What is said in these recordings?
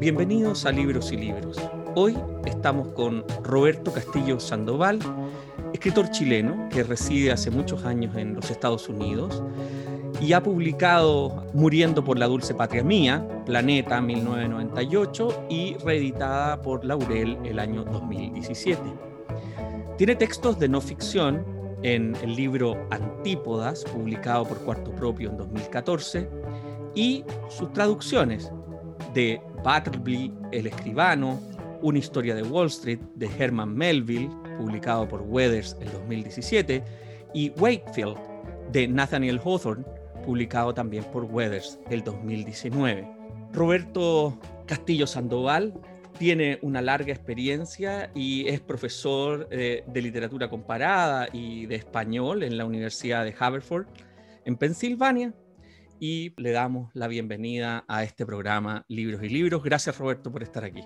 Bienvenidos a Libros y Libros. Hoy estamos con Roberto Castillo Sandoval, escritor chileno que reside hace muchos años en los Estados Unidos y ha publicado Muriendo por la Dulce Patria Mía, Planeta 1998 y reeditada por Laurel el año 2017. Tiene textos de no ficción en el libro Antípodas, publicado por Cuarto Propio en 2014, y sus traducciones de Battleby, El Escribano, Una historia de Wall Street de Herman Melville, publicado por Weathers en 2017, y Wakefield de Nathaniel Hawthorne, publicado también por Weathers el 2019. Roberto Castillo Sandoval tiene una larga experiencia y es profesor eh, de literatura comparada y de español en la Universidad de Haverford, en Pensilvania, y le damos la bienvenida a este programa Libros y Libros. Gracias Roberto por estar aquí.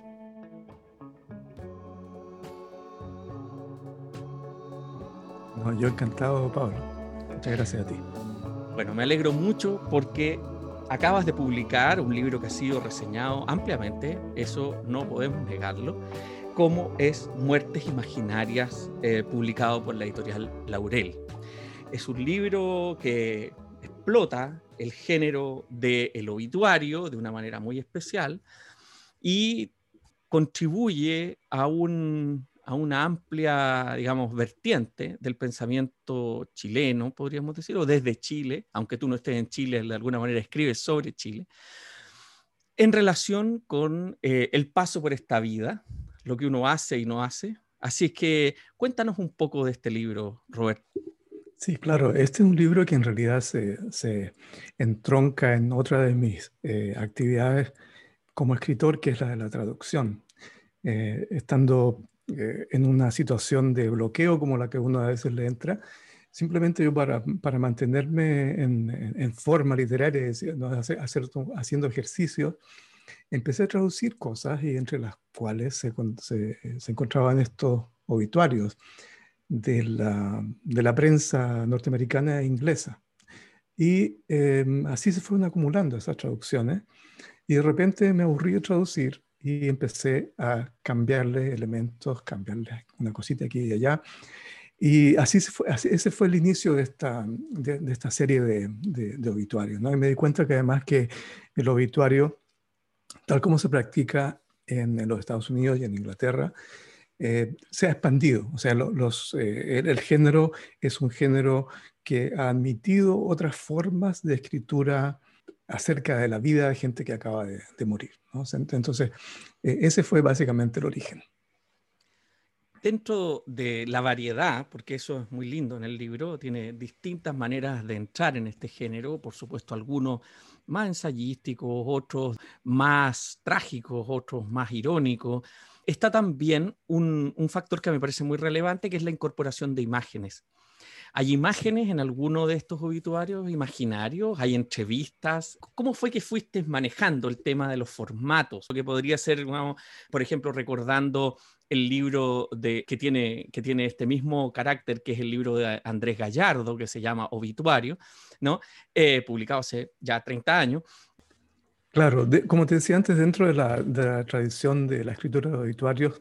yo encantado, Pablo. Muchas gracias a ti. Bueno, me alegro mucho porque acabas de publicar un libro que ha sido reseñado ampliamente, eso no podemos negarlo, como es Muertes Imaginarias, eh, publicado por la editorial Laurel. Es un libro que explota el género del obituario de una manera muy especial y contribuye a un a una amplia, digamos, vertiente del pensamiento chileno, podríamos decir, o desde Chile, aunque tú no estés en Chile, de alguna manera escribes sobre Chile, en relación con eh, el paso por esta vida, lo que uno hace y no hace. Así es que cuéntanos un poco de este libro, Roberto. Sí, claro, este es un libro que en realidad se, se entronca en otra de mis eh, actividades como escritor, que es la de la traducción. Eh, estando eh, en una situación de bloqueo como la que uno a veces le entra, simplemente yo para, para mantenerme en, en, forma literaria, ¿no? hacer, haciendo ejercicio, empecé a traducir cosas y entre las cuales se, se, se encontraban estos obituarios de la, de la, prensa norteamericana e inglesa. Y em, así se fueron acumulando esas traducciones. Y de repente me aburrí de traducir y empecé a cambiarle elementos, cambiarle una cosita aquí y allá. Y así, ese fue el inicio de esta, de, esta serie de, de, obituarios. ¿no? Y me di cuenta que además que el obituario, tal como se practica en, los Estados Unidos y en Inglaterra, eh, se ha expandido. O sea, los, eh, el, género es un género que ha admitido otras formas de escritura acerca de la vida de gente que acaba de, morir. Entonces, e, ese fue básicamente el origen. Dentro de la variedad, porque eso es muy lindo en el libro, tiene distintas maneras de entrar en este género, por supuesto algunos más ensayísticos, otros más trágicos, otros más irónicos. Está también un, factor que me parece muy relevante, que es la incorporación de imágenes. ¿Hay imágenes en alguno de estos obituarios imaginarios? ¿Hay entrevistas? ¿Cómo fue que fuiste manejando el tema de los formatos? Que podría ser, por ejemplo, recordando el libro de, que, tiene, que tiene este mismo carácter, que es el libro de Andrés Gallardo, que se llama Obituario, ¿no? Eh, publicado hace ya 30 años. Claro, como te decía antes, dentro de la, tradición de la escritura de obituarios,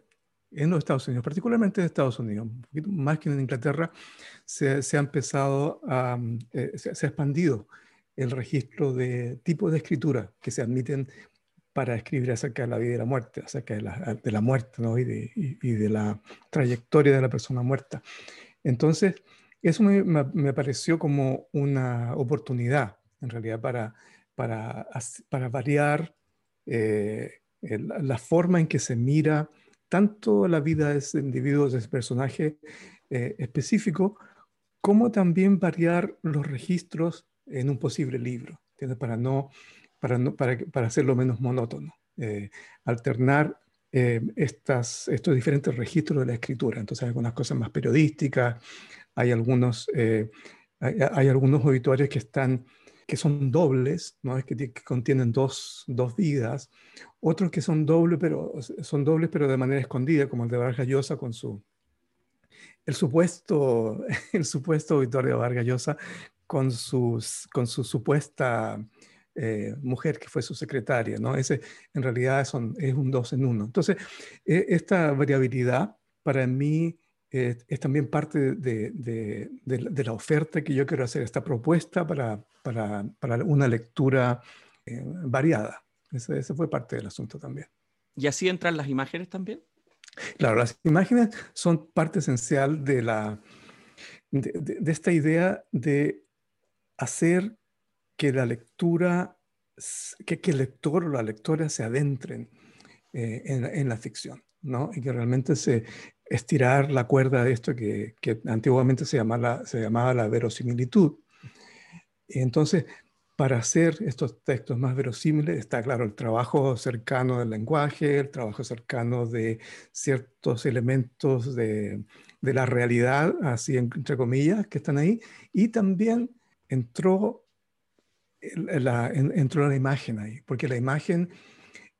en los Estados Unidos, particularmente en Estados Unidos, un más que en Inglaterra, se, ha empezado a, mm, eh, se, ha expandido el registro de tipos de escritura que se admiten para escribir acerca de la vida y la muerte, acerca de la, muerte ¿no? y, de, y, de, la trayectoria de la persona muerta. Entonces, eso me, me, pareció como una oportunidad, en realidad, para, para, para variar eh, la forma en que se mira tanto la vida de ese individuo, de ese personaje eh, específico, como también variar los registros en un posible libro, para, no, para, no, para, para hacerlo menos monótono. Eh, alternar eh, estas, estos diferentes registros de la escritura. Entonces hay algunas cosas más periodísticas, hay algunos, hay, hay, algunos obituarios que están que son dobles, ¿no? es que, contienen dos, dos, vidas, otros que son dobles pero, son dobles pero de manera escondida, como el de Vargas Llosa con su, el supuesto, el supuesto Vargas Llosa con, sus, con su supuesta eh, mujer que fue su secretaria, ¿no? Ese en realidad son, es un dos en uno. Entonces, e, esta variabilidad para mí es también parte de, de, la oferta que yo quiero hacer, esta propuesta para, para, para una lectura eh, variada. Ese, ese fue parte del asunto también. ¿Y así entran las imágenes también? Claro, las imágenes son parte esencial de, la, de, esta idea de hacer que la lectura, que, que, el lector o la lectora se adentren eh, en, la ficción, ¿no? Y que realmente se estirar la cuerda de esto que, antiguamente se llamaba, se llamaba la verosimilitud. Entonces, para hacer estos textos más verosímiles está claro el trabajo cercano del lenguaje, el trabajo cercano de ciertos elementos de, la realidad, así entre comillas, que están ahí, y también entró la, entró la imagen ahí, porque la imagen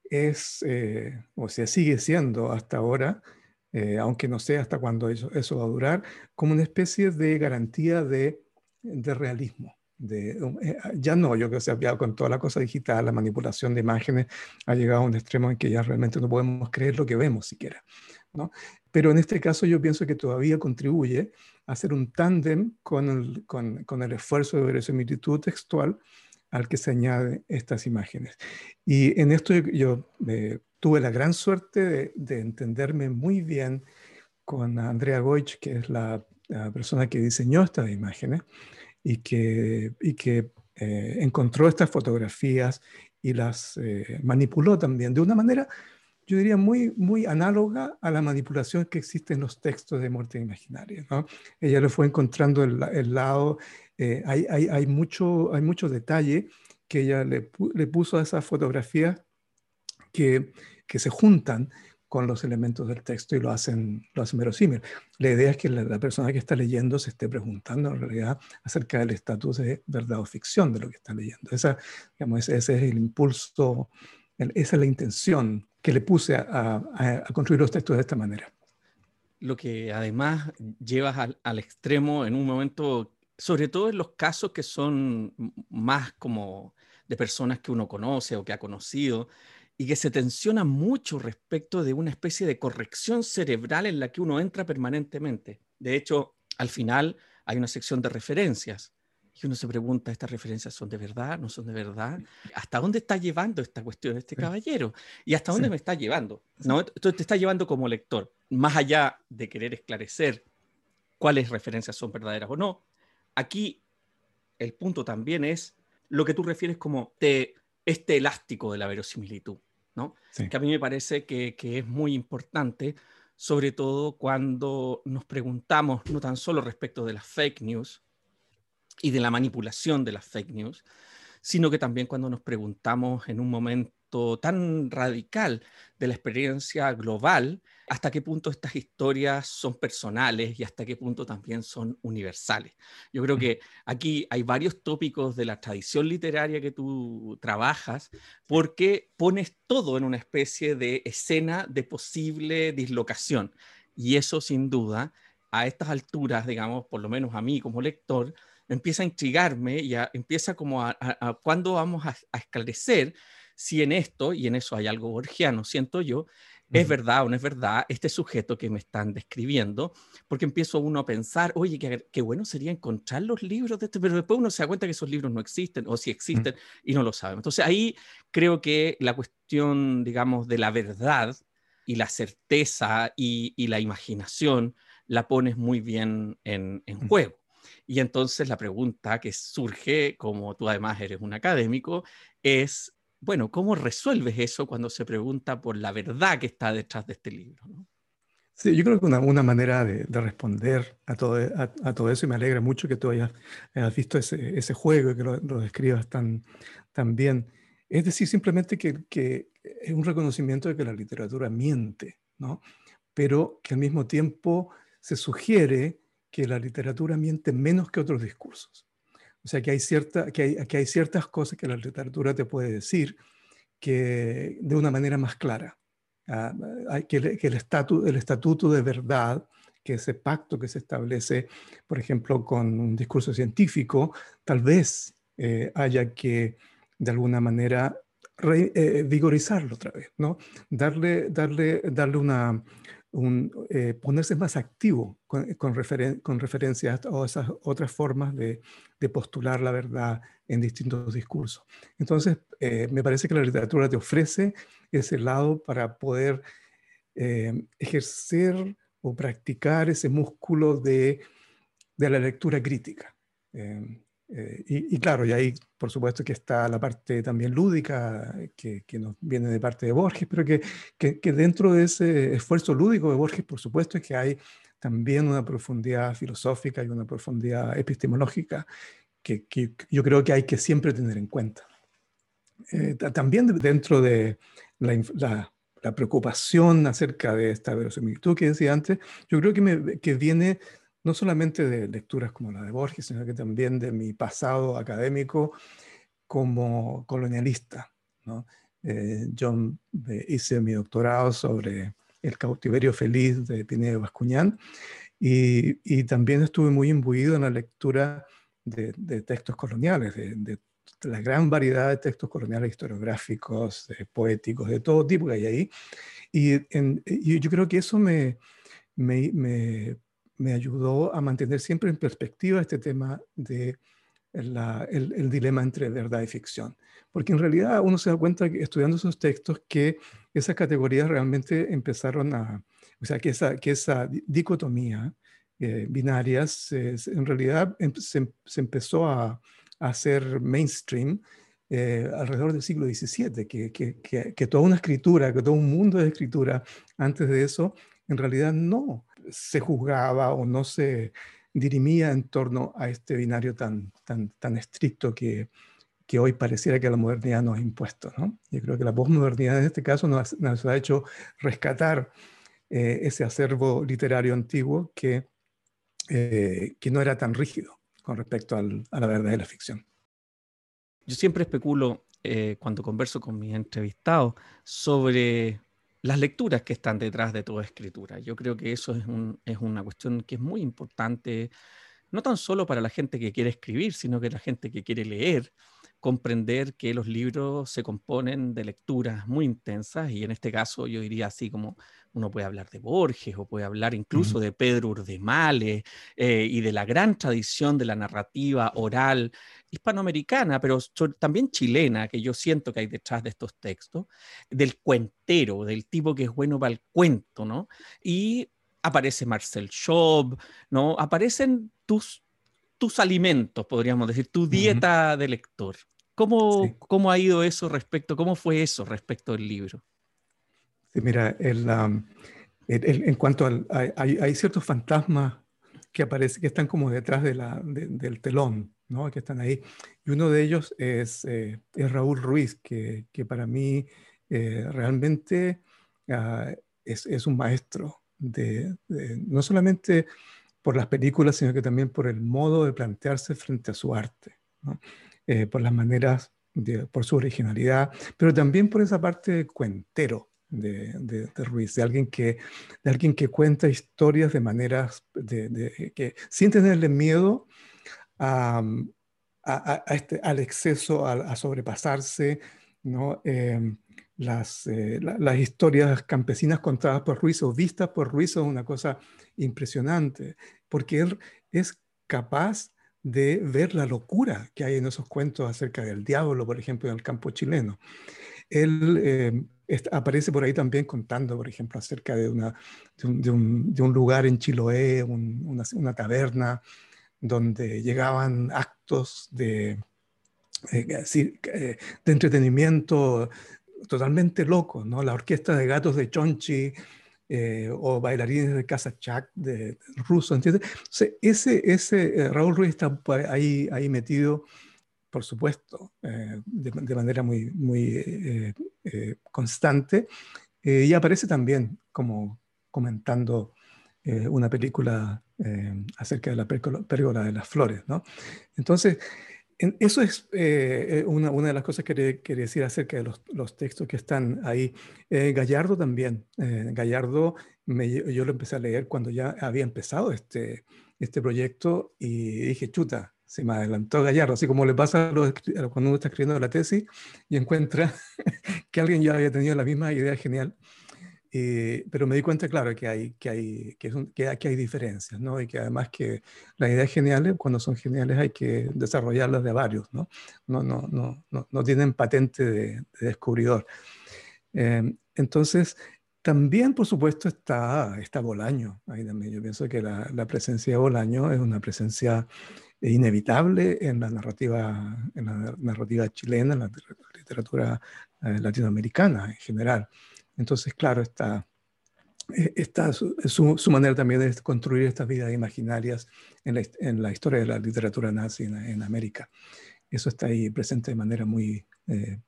es, eh, o sea, sigue siendo hasta ahora, eh, aunque no sé hasta cuándo eso, eso, va a durar, como una especie de garantía de, de realismo. Eh, ya no, yo creo que se ha con toda la cosa digital, la manipulación de imágenes ha llegado a un extremo en que ya realmente no podemos creer lo que vemos siquiera. ¿no? Pero en este caso yo pienso que todavía contribuye a hacer un tándem con el, con, con el esfuerzo de verosimilitud textual al que se añaden estas imágenes. Y en esto yo, eh, tuve la gran suerte de, de, entenderme muy bien con Andrea Goich, que es la, la persona que diseñó estas imágenes, y que, y que eh, encontró estas fotografías y las eh, manipuló también de una manera, yo diría, muy, muy análoga a la manipulación que existe en los textos de muerte imaginaria. ¿no? Ella le fue encontrando el, el lado, eh, hay, hay, hay, mucho, hay mucho detalle que ella le, le puso a esas fotografías que, que se juntan con los elementos del texto y lo hacen, lo hacen verosímil. La idea es que la, persona que está leyendo se esté preguntando en realidad acerca del estatus de verdad o ficción de lo que está leyendo. Esa, digamos, ese, es el impulso, esa es la intención que le puse a, a, construir los textos de esta manera. Lo que además llevas al, al extremo en un momento, sobre todo en los casos que son más como de personas que uno conoce o que ha conocido, y que se tensiona mucho respecto de una especie de corrección cerebral en la que uno entra permanentemente. De hecho, al final hay una sección de referencias y uno se pregunta, ¿estas referencias son de verdad? ¿No son de verdad? ¿Hasta dónde está llevando esta cuestión este caballero? ¿Y hasta dónde me está llevando? ¿No? Entonces te está llevando como lector, más allá de querer esclarecer cuáles referencias son verdaderas o no. Aquí el punto también es lo que tú refieres como te este elástico de la verosimilitud, ¿no? Que a mí me parece que, que, es muy importante, sobre todo cuando nos preguntamos no tan solo respecto de las fake news y de la manipulación de las fake news, sino que también cuando nos preguntamos en un momento tan radical de la experiencia global, hasta qué punto estas historias son personales y hasta qué punto también son universales. Yo creo que aquí hay varios tópicos de la tradición literaria que tú trabajas, porque pones todo en una especie de escena de posible dislocación. Y eso sin duda, a estas alturas, digamos, por lo menos a mí como lector, empieza a intrigarme y empieza como a, cuándo vamos a, a esclarecer si en esto, y en eso hay algo borgiano, siento yo, es verdad o no es verdad este sujeto que me están describiendo, porque empiezo uno a pensar, oye, qué, bueno sería encontrar los libros de este, pero después uno se da cuenta que esos libros no existen o si existen y no lo saben. Entonces ahí creo que la cuestión, digamos, de la verdad y la certeza y, la imaginación la pones muy bien en, en juego. Y entonces la pregunta que surge, como tú además eres un académico, es bueno, ¿cómo resuelves eso cuando se pregunta por la verdad que está detrás de este libro? Sí, yo creo que una, una manera de, responder a todo, a, todo eso, y me alegra mucho que tú hayas, visto ese, ese, juego y que lo, describas tan, tan, bien, es decir, simplemente que, que, es un reconocimiento de que la literatura miente, ¿no? pero que al mismo tiempo se sugiere que la literatura miente menos que otros discursos. O sea, que hay, cierta, que hay, que hay ciertas cosas que la literatura te puede decir que de una manera más clara. Ah, que, el, el, el estatuto de verdad, que ese pacto que se establece, por ejemplo, con un discurso científico, tal vez eh, haya que de alguna manera eh, vigorizarlo otra vez, ¿no? Darle, darle, darle una, eh, ponerse más activo con, con, con referencia a esas otras formas de, postular la verdad en distintos discursos. Entonces, eh, me parece que la literatura te ofrece ese lado para poder ejercer o practicar ese músculo de la lectura crítica. Eh, y, claro, y ahí por supuesto que está la parte también lúdica que, que nos viene de parte de Borges, pero que, que, dentro de ese esfuerzo lúdico de Borges, por supuesto, es que hay también una profundidad filosófica y una profundidad epistemológica que, yo creo que hay que siempre tener en cuenta. Eh, también dentro de la, la, la, preocupación acerca de esta verosimilitud que decía antes, yo creo que, me, que viene no solamente de lecturas como la de Borges, sino que también de mi pasado académico como colonialista. ¿no? Eh, yo hice mi doctorado sobre el cautiverio feliz de Pinedo Bascuñán y, también estuve muy imbuido en la lectura de, textos coloniales, de, la gran variedad de textos coloniales historiográficos, poéticos, de todo tipo que hay ahí. Y, y yo creo que eso me, me, me me ayudó a mantener siempre en perspectiva este tema de el, dilema entre verdad y ficción. Porque en realidad uno se da cuenta que estudiando esos textos que esas categorías realmente empezaron a, o sea, que esa, que esa dicotomía eh, binaria en realidad em, se, empezó a, hacer mainstream eh, alrededor del siglo XVII, que, que, que, toda una escritura, que todo un mundo de escritura antes de eso, en realidad no se juzgaba o no se dirimía en torno a este binario tan, tan, tan estricto que, que hoy pareciera que la modernidad nos ha impuesto. ¿no? Yo creo que la posmodernidad en este caso nos, ha hecho rescatar eh, ese acervo literario antiguo que, eh, que no era tan rígido con respecto al, a la verdad de la ficción. Yo siempre especulo eh, cuando converso con mis entrevistados sobre las lecturas que están detrás de toda escritura. Yo creo que eso es, es, una cuestión que es muy importante, no tan solo para la gente que quiere escribir, sino que la gente que quiere leer, comprender que los libros se componen de lecturas muy intensas y en este caso yo diría así como uno puede hablar de Borges o puede hablar incluso de Pedro Urdemales eh, y de la gran tradición de la narrativa oral hispanoamericana, pero también chilena, que yo siento que hay detrás de estos textos, del cuentero, del tipo que es bueno para el cuento, ¿no? Y aparece Marcel Schaub, ¿no? Aparecen tus, tus alimentos, podríamos decir, tu dieta de lector. ¿Cómo, ¿Cómo ha ido eso respecto, cómo fue eso respecto del libro? Sí, mira, en cuanto al, hay, hay, ciertos fantasmas que aparecen, que están como detrás de la, del telón, ¿no? que están ahí. Y uno de ellos es, eh, es Raúl Ruiz, que, que para mí eh, realmente uh, es, es, un maestro, de, no solamente por las películas, sino que también por el modo de plantearse frente a su arte. ¿no? Eh, por las maneras, por su originalidad, pero también por esa parte cuentero de, de, Ruiz, de alguien, que, de alguien que cuenta historias de maneras, de, que, sin tenerle miedo este, al exceso, a, sobrepasarse, ¿no? Em, las, eh, las historias campesinas contadas por Ruiz o vistas por Ruiz son una cosa impresionante, porque él es capaz de ver la locura que hay en esos cuentos acerca del diablo, por ejemplo, en el campo chileno. Él eh, aparece por ahí también contando, por ejemplo, acerca de, una, de, un, lugar en Chiloé, una, una, taberna, donde llegaban actos de, eh, eh, de entretenimiento totalmente locos, ¿no? La orquesta de gatos de Chonchi, eh, o bailarines de Casa Chak de, ruso, ¿entiendes? ese, ese eh, Raúl Ruiz está ahí, ahí metido, por supuesto, eh, de, manera muy, muy constante, y aparece también como comentando una película acerca de la pérgola de las flores, ¿no? Entonces, eso es eh, eh, una, una, de las cosas que quería, decir acerca de los, los, textos que están ahí. Eh, Gallardo también. Gallardo, yo lo empecé a leer cuando ya había empezado este, este proyecto y dije, chuta, se me adelantó Gallardo, así como le pasa cuando uno está escribiendo la tesis y encuentra que alguien ya había tenido la misma idea genial. Eh, pero me di cuenta, claro, que hay, que hay, que, que, hay diferencias, ¿no? Y que además que las ideas geniales, cuando son geniales, hay que desarrollarlas de varios, ¿no? No, no, no, no, no tienen patente de, descubridor. Eh, entonces, también, por supuesto, está, está Bolaño. Ahí también. Yo pienso que la, la presencia de Bolaño es una presencia inevitable en la narrativa, en la narrativa chilena, en la literatura eh, latinoamericana en general. Entonces, claro, está, eh, su, manera también de construir estas vidas imaginarias en la, historia de la literatura nazi en, América. Eso está ahí presente de manera muy... Eh,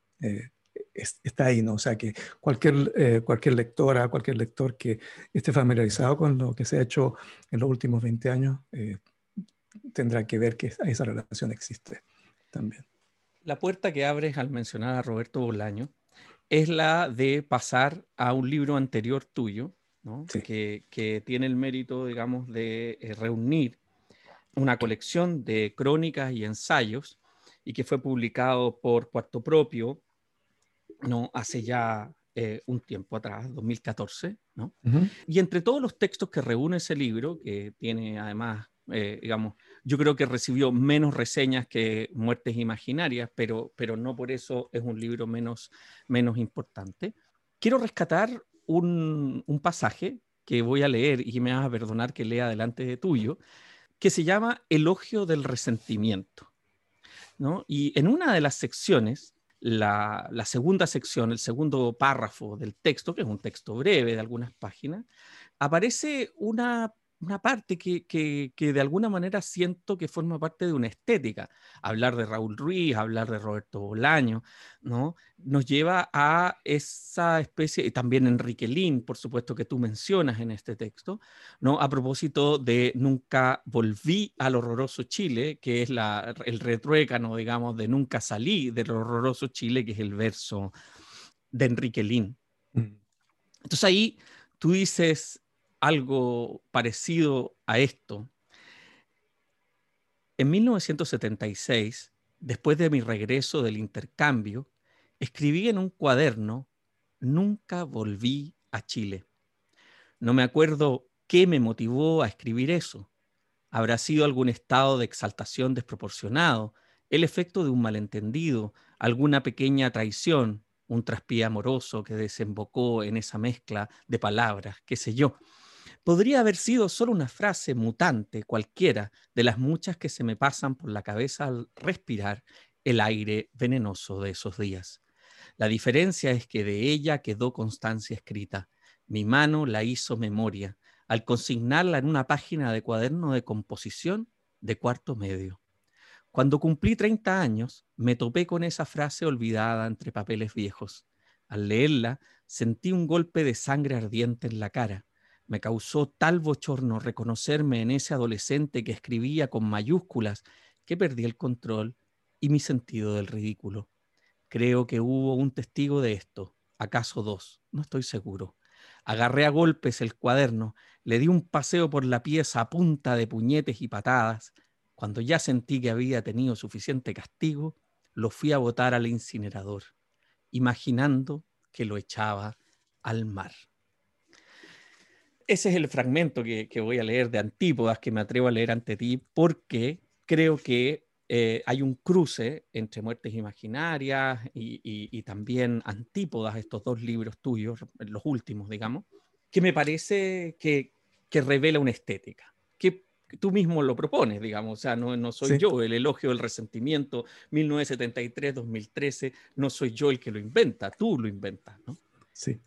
está ahí, ¿no? O sea que cualquier, cualquier lectora, cualquier lector que esté familiarizado con lo que se ha hecho en los últimos 20 años, tendrá que ver que esa relación existe también. La puerta que abres al mencionar a Roberto Bolaño es la de pasar a un libro anterior tuyo, que, que, tiene el mérito, digamos, de eh, reunir una colección de crónicas y ensayos y que fue publicado por Cuarto Propio ¿no? hace ya eh, un tiempo atrás, 2014. ¿no? Y entre todos los textos que reúne ese libro, que tiene además eh, digamos, yo creo que recibió menos reseñas que Muertes Imaginarias, pero, pero no por eso es un libro menos, menos importante. Quiero rescatar un, un pasaje que voy a leer y me vas a perdonar que lea delante de tuyo, que se llama Elogio del Resentimiento. ¿no? Y en una de las secciones, la, la, segunda sección, el segundo párrafo del texto, que es un texto breve de algunas páginas, aparece una una parte que, que, que, de alguna manera siento que forma parte de una estética. Hablar de Raúl Ruiz, hablar de Roberto Bolaño, ¿no? Nos lleva a esa especie, y también Enrique Lin, por supuesto, que tú mencionas en este texto, ¿no? A propósito de Nunca volví al horroroso Chile, que es la, el retruécano, digamos, de Nunca salí del horroroso Chile, que es el verso de Enrique Lin. Mm. Entonces ahí tú dices, algo parecido a esto. En 1976, después de mi regreso del intercambio, escribí en un cuaderno, nunca volví a Chile. No me acuerdo qué me motivó a escribir eso. Habrá sido algún estado de exaltación desproporcionado, el efecto de un malentendido, alguna pequeña traición, un traspié amoroso que desembocó en esa mezcla de palabras, qué sé yo podría haber sido solo una frase mutante cualquiera de las muchas que se me pasan por la cabeza al respirar el aire venenoso de esos días. La diferencia es que de ella quedó constancia escrita. Mi mano la hizo memoria al consignarla en una página de cuaderno de composición de cuarto medio. Cuando cumplí 30 años, me topé con esa frase olvidada entre papeles viejos. Al leerla, sentí un golpe de sangre ardiente en la cara me causó tal bochorno reconocerme en ese adolescente que escribía con mayúsculas que perdí el control y mi sentido del ridículo. Creo que hubo un testigo de esto, acaso dos, no estoy seguro. Agarré a golpes el cuaderno, le di un paseo por la pieza a punta de puñetes y patadas. Cuando ya sentí que había tenido suficiente castigo, lo fui a botar al incinerador, imaginando que lo echaba al mar ese es el fragmento que, voy a leer de Antípodas, que me atrevo a leer ante ti, porque creo que eh, hay un cruce entre Muertes Imaginarias y, también Antípodas, estos dos libros tuyos, los últimos, digamos, que me parece que, revela una estética, que tú mismo lo propones, digamos, o sea, no, no soy yo, el elogio del resentimiento, 1973-2013, no soy yo el que lo inventa, tú lo inventas, ¿no? Sí.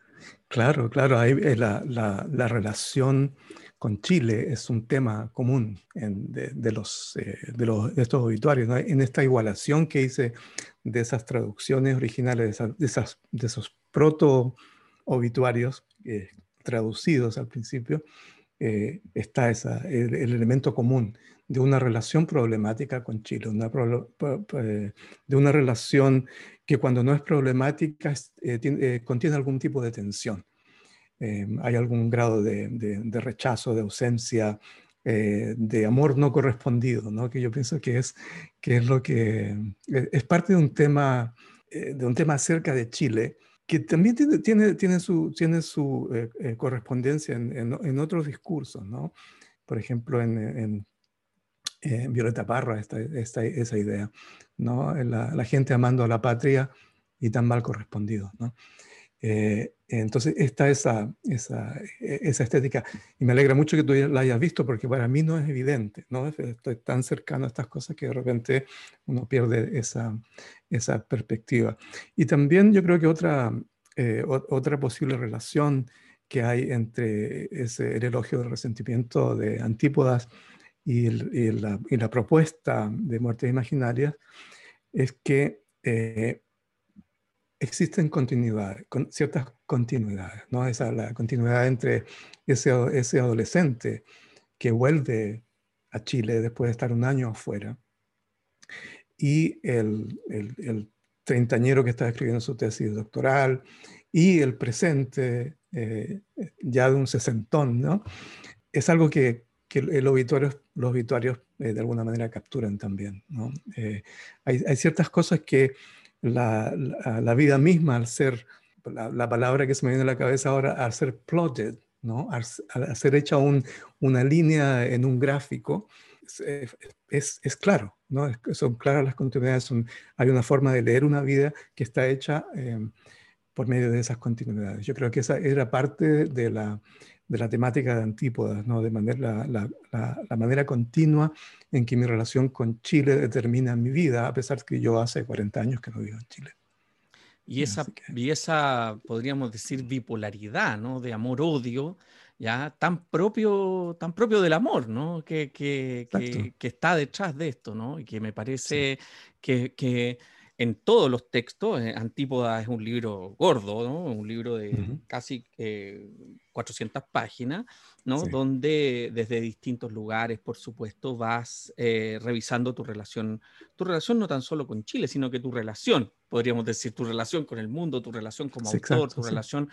Claro, claro, eh, la, la, relación con Chile es un tema común de, los, eh, de, los, estos obituarios, en esta igualación que hice de esas traducciones originales, de, esas, de esos proto-obituarios eh, traducidos al principio, está esa, el, elemento común de una relación problemática con Chile, una de una relación que cuando no es problemática eh, eh, contiene algún tipo de tensión. Eh, hay algún grado de, rechazo, de ausencia, eh, de amor no correspondido, ¿no? que yo pienso que es, que es lo que es parte de un tema, de un tema acerca de Chile, que también tiene, tiene, tiene su, tiene su correspondencia en, en, otros discursos, ¿no? Por ejemplo, en Violeta Parra, esta, esta, esa idea, ¿no? La, la, gente amando a la patria y tan mal correspondido, ¿no? Eh, entonces está esa, esa, e, esa, estética y me alegra mucho que tú la hayas visto porque para mí no es evidente, ¿no? Estoy tan cercano a estas cosas que de repente uno pierde esa, esa perspectiva. Y también yo creo que otra, eh, otra posible relación que hay entre ese, el elogio del resentimiento de Antípodas y, la, y la, propuesta de muertes imaginarias es que eh, existen continuidades, con ciertas continuidades, ¿no? Esa, la continuidad entre ese, ese adolescente que vuelve a Chile después de estar un año afuera y el, el, el treintañero que está escribiendo su tesis doctoral y el presente eh, ya de un sesentón, ¿no? Es algo que, que el obituario, los obituarios eh, de alguna manera capturan también, ¿no? Eh, hay, hay, ciertas cosas que la, la, vida misma, al ser, la, palabra que se me viene a la cabeza ahora, al ser plotted, ¿no? al, ser hecha un, una línea en un gráfico, es, es, claro, ¿no? son claras las continuidades, son, hay una forma de leer una vida que está hecha em, por medio de esas continuidades. Yo creo que esa era parte de la, de la temática de Antípodas, ¿no? de manera, la, la, la, manera continua en que mi relación con Chile determina mi vida, a pesar de que yo hace 40 años que no vivo en Chile. Y esa, y esa podríamos decir, bipolaridad, ¿no? De amor-odio, ya tan propio, tan propio del amor, ¿no? Que, que, que, está detrás de esto, ¿no? Y que me parece que en todos los textos, eh, Antípoda es un libro gordo, ¿no? un libro de casi 400 páginas, ¿no? donde desde distintos lugares, por supuesto, vas eh, revisando tu relación, tu relación no tan solo con Chile, sino que tu relación, podríamos decir, tu relación con el mundo, tu relación como autor, tu relación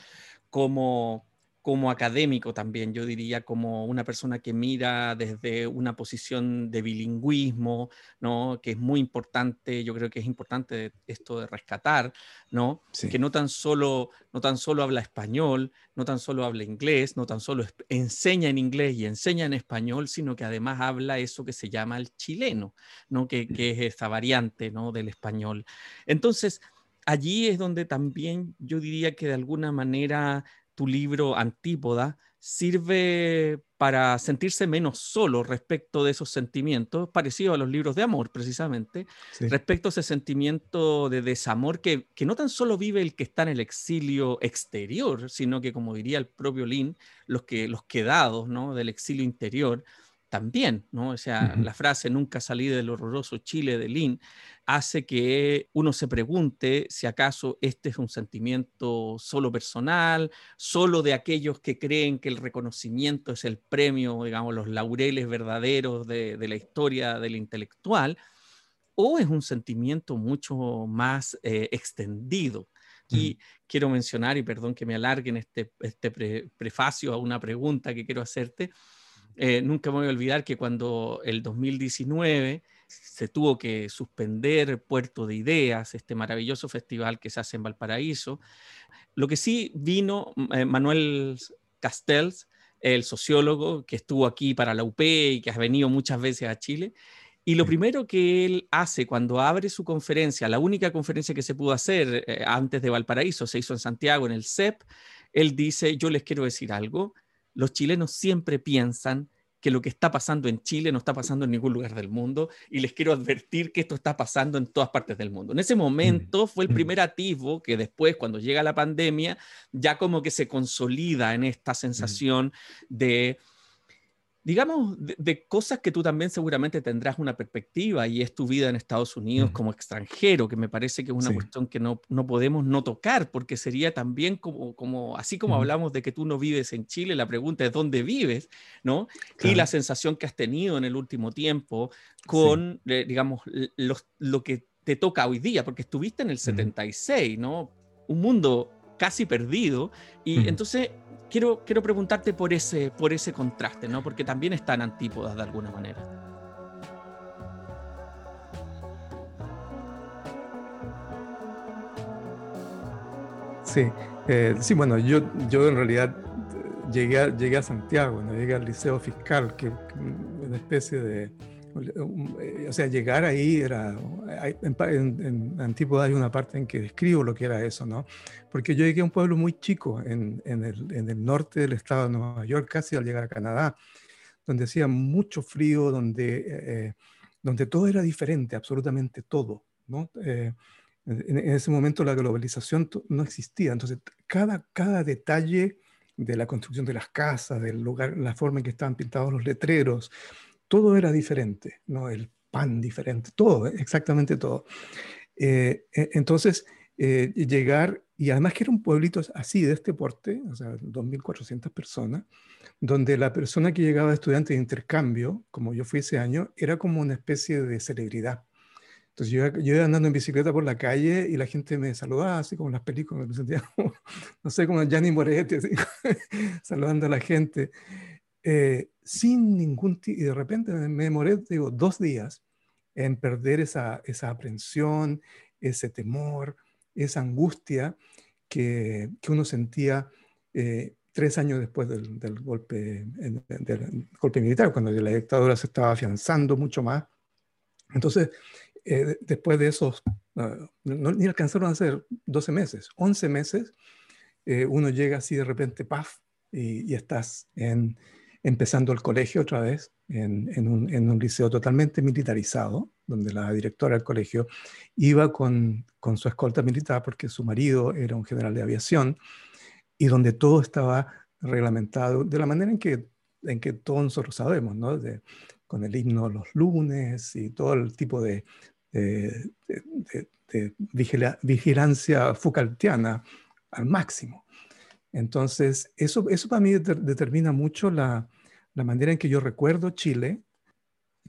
como como académico también, yo diría como una persona que mira desde una posición de bilingüismo, ¿no? que es muy importante, yo creo que es importante esto de rescatar, ¿no? que no tan, solo, no tan solo habla español, no tan solo habla inglés, no tan solo enseña en inglés y enseña en español, sino que además habla eso que se llama el chileno, ¿no? que, que es esta variante ¿no? del español. Entonces, allí es donde también yo diría que de alguna manera tu libro Antípoda sirve para sentirse menos solo respecto de esos sentimientos, parecido a los libros de amor precisamente, respecto a ese sentimiento de desamor que, que, no tan solo vive el que está en el exilio exterior, sino que como diría el propio Lin, los, que, los quedados ¿no? del exilio interior, también, ¿no? O sea, la frase nunca salí del horroroso Chile de Lin hace que uno se pregunte si acaso este es un sentimiento solo personal, solo de aquellos que creen que el reconocimiento es el premio, digamos, los laureles verdaderos de, la historia del intelectual, o es un sentimiento mucho más eh, extendido. Y quiero mencionar, y perdón que me alargue en este, este prefacio a una pregunta que quiero hacerte, eh, nunca me voy a olvidar que cuando el 2019 se tuvo que suspender Puerto de Ideas, este maravilloso festival que se hace en Valparaíso, lo que sí vino eh, Manuel Castells, el sociólogo que estuvo aquí para la UP y que ha venido muchas veces a Chile, y lo primero que él hace cuando abre su conferencia, la única conferencia que se pudo hacer eh, antes de Valparaíso, se hizo en Santiago, en el CEP, él dice, yo les quiero decir algo, los chilenos siempre piensan que lo que está pasando en Chile no está pasando en ningún lugar del mundo y les quiero advertir que esto está pasando en todas partes del mundo. En ese momento fue el primer atisbo que después, cuando llega la pandemia, ya como que se consolida en esta sensación de digamos, de, cosas que tú también seguramente tendrás una perspectiva y es tu vida en Estados Unidos como extranjero, que me parece que es una cuestión que no, no, podemos no tocar, porque sería también como, como así como hablamos de que tú no vives en Chile, la pregunta es dónde vives, ¿no? Y la sensación que has tenido en el último tiempo con, eh, digamos, los, lo que te toca hoy día, porque estuviste en el 76, ¿no? Un mundo casi perdido, y entonces quiero, quiero preguntarte por ese, por ese contraste, ¿no? Porque también están antípodas de alguna manera. Sí, eh, sí, bueno, yo, yo en realidad llegué a, llegué a Santiago, ¿no? llegué al Liceo Fiscal, que es una especie de... O sea, llegar ahí era... en, en, Antípoda hay una parte en que describo lo que era eso, ¿no? Porque yo llegué a un pueblo muy chico en, el, norte del estado de Nueva York, casi al llegar a Canadá, donde hacía mucho frío, donde, eh, donde todo era diferente, absolutamente todo, ¿no? Eh, en, ese momento la globalización no existía, entonces cada, cada detalle de la construcción de las casas, del lugar, la forma en que estaban pintados los letreros, todo era diferente, ¿no? El pan diferente, todo, exactamente todo. Eh, e, entonces, eh, llegar, y además que era un pueblito así, de este porte, o sea, 2.400 personas, donde la persona que llegaba estudiante de intercambio, como yo fui ese año, era como una especie de celebridad. Entonces yo, yo, iba andando en bicicleta por la calle y la gente me saludaba, así como en las películas, me sentía como, no sé, como Gianni Moretti, así, saludando a la gente, eh, sin ningún y de repente me demoré, digo, dos días en perder esa, esa aprensión, ese temor, esa angustia que, que uno sentía eh, tres años después del, del golpe, del golpe militar, cuando la dictadura se estaba afianzando mucho más. Entonces, eh, después de esos, ah, no, ni alcanzaron a ser 12 meses, 11 meses, eh, uno llega así de repente, paf, y, estás en, empezando el colegio otra vez, en, un, liceo totalmente militarizado, donde la directora del colegio iba con, su escolta militar porque su marido era un general de aviación, y donde todo estaba reglamentado de la manera en que, en que todos nosotros sabemos, ¿no? Con el himno los lunes y todo el tipo de, de, vigilancia Foucaultiana al máximo. Entonces, eso, eso para mí determina mucho la, la, manera en que yo recuerdo Chile,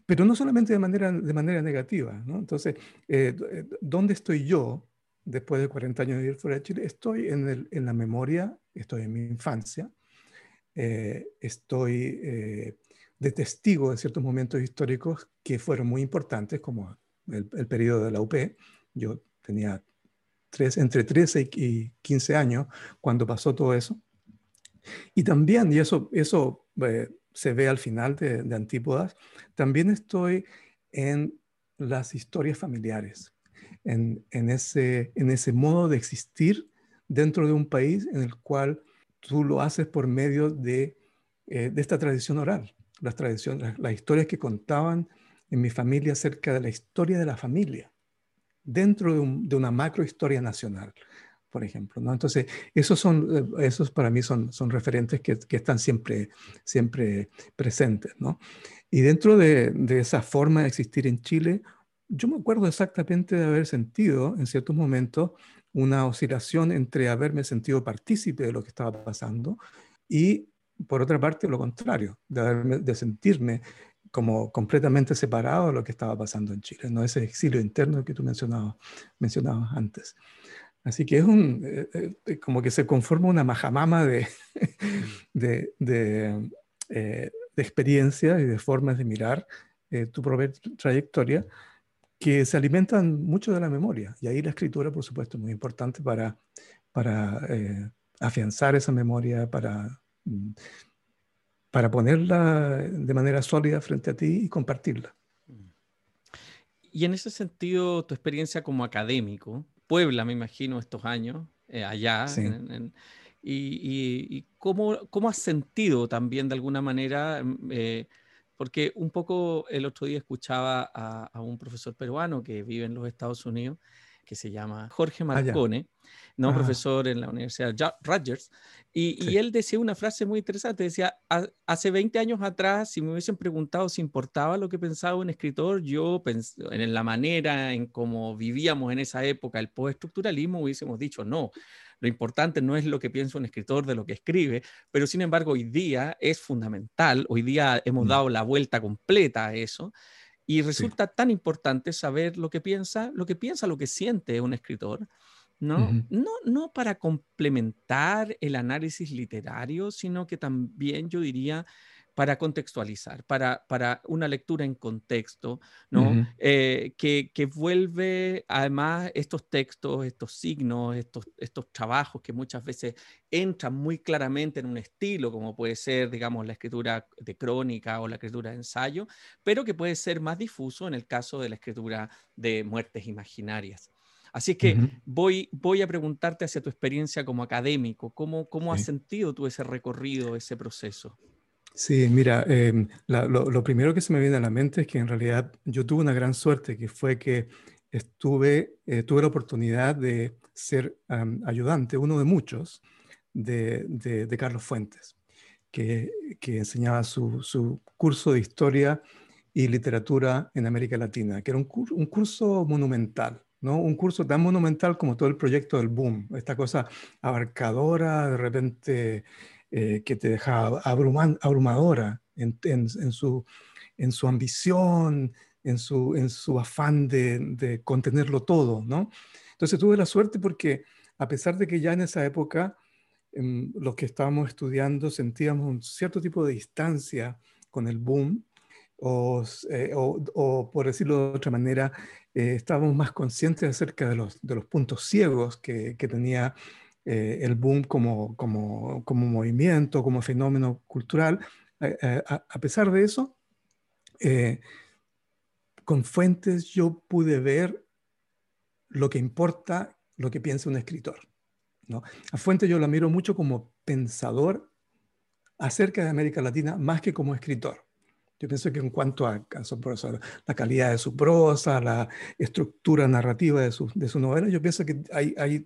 pero no solamente de manera, de manera negativa. ¿no? Entonces, eh, eh, ¿dónde estoy yo después de 40 años de vivir fuera de Chile? Estoy en, el, en la memoria, estoy en mi infancia, eh, estoy de testigo de ciertos momentos históricos que fueron muy importantes, como el, periodo de la UP. Yo tenía entre 13 y 15 años cuando pasó todo eso. Y también, y eso, eso eh, se ve al final de, de, Antípodas, también estoy en las historias familiares, en, en, ese, en ese modo de existir dentro de un país en el cual tú lo haces por medio de, eh, de esta tradición oral, las, tradiciones, las historias que contaban en mi familia acerca de la historia de la familia, dentro de, una macro historia nacional, por ejemplo. ¿no? Entonces, esos, son, eh, esos para mí son, son referentes que, están siempre, siempre presentes. ¿no? Y dentro de, esa forma de existir en Chile, yo me acuerdo exactamente de haber sentido en ciertos momentos una oscilación entre haberme sentido partícipe de lo que estaba pasando y, por otra parte, lo contrario, de, de sentirme como completamente separado de lo que estaba pasando en Chile, no ese exilio interno que tú mencionabas, mencionabas antes. Así que es un, eh, eh, como que se conforma una majamama de, de, de, eh, de experiencias y de formas de mirar tu propia trayectoria que se alimentan mucho de la memoria. Y ahí la escritura, por supuesto, es muy importante para, para afianzar esa memoria, para mm, para ponerla de manera sólida frente a ti y compartirla. Y en ese sentido, tu experiencia como académico, Puebla, me imagino, estos años, eh, allá, y, cómo, cómo, has sentido también de alguna manera, mm, eh, porque un poco el otro día escuchaba a, un profesor peruano que vive en los Estados Unidos, que se llama Jorge ah, Marcone, ¿no? profesor en la Universidad Rutgers, y, él decía una frase muy interesante, decía, hace 20 años atrás, si me hubiesen preguntado si importaba lo que pensaba un escritor, yo en la manera en cómo vivíamos en esa época el postestructuralismo, hubiésemos dicho no. Lo importante no es lo que piensa un escritor de lo que escribe, pero sin embargo hoy día es fundamental, hoy día hemos mm. dado la vuelta completa a eso, y resulta tan importante saber lo que piensa, lo que piensa, lo que siente un escritor, ¿no? no, no para complementar el análisis literario, sino que también yo diría para contextualizar, para, para una lectura en contexto, ¿no? Eh, que, que, vuelve además estos textos, estos signos, estos, estos trabajos que muchas veces entran muy claramente en un estilo, como puede ser, digamos, la escritura de crónica o la escritura de ensayo, pero que puede ser más difuso en el caso de la escritura de muertes imaginarias. Así que voy, voy a preguntarte hacia tu experiencia como académico, ¿cómo, cómo has sentido tú ese recorrido, ese proceso? Sí, mira, em, lo, primero que se me viene a la mente es que en realidad yo tuve una gran suerte, que fue que estuve, eh, tuve la oportunidad de ser ayudante, uno de muchos, de, Carlos Fuentes, que, enseñaba su, curso de historia y literatura en América Latina, que era un, un curso monumental. ¿no? Un curso tan monumental como todo el proyecto del boom, esta cosa abarcadora, de repente eh, que te deja abrumadora en, su, ambición, en su, afán de, contenerlo todo, ¿no? Entonces tuve la suerte porque a pesar de que ya en esa época em, los que estábamos estudiando sentíamos un cierto tipo de distancia con el boom, o, eh, por decirlo de otra manera, eh, estábamos más conscientes acerca de los, de los puntos ciegos que, que tenía eh, el boom como, como, como, movimiento, como fenómeno cultural. Eh, eh, a, pesar de eso, con fuentes yo pude ver lo que importa, lo que piensa un escritor. ¿no? A Fuentes yo lo miro mucho como pensador acerca de América Latina más que como escritor. Yo pienso que en cuanto a, la calidad de su prosa, la estructura narrativa de su, de su novela, yo pienso que hay, hay,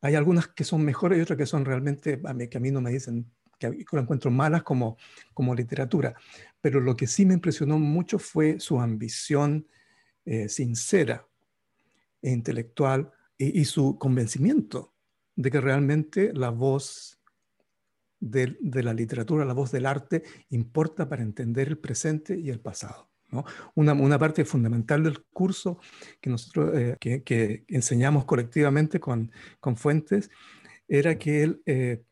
hay algunas que son mejores y otras que son realmente, a mí, que a mí no me dicen que lo encuentro malas como, como literatura. Pero lo que sí me impresionó mucho fue su ambición eh, sincera e intelectual y, su convencimiento de que realmente la voz de, de, la literatura, la voz del arte, importa para entender el presente y el pasado. Una, parte fundamental del curso que nosotros eh, que, enseñamos colectivamente con, con, Fuentes era que él eh,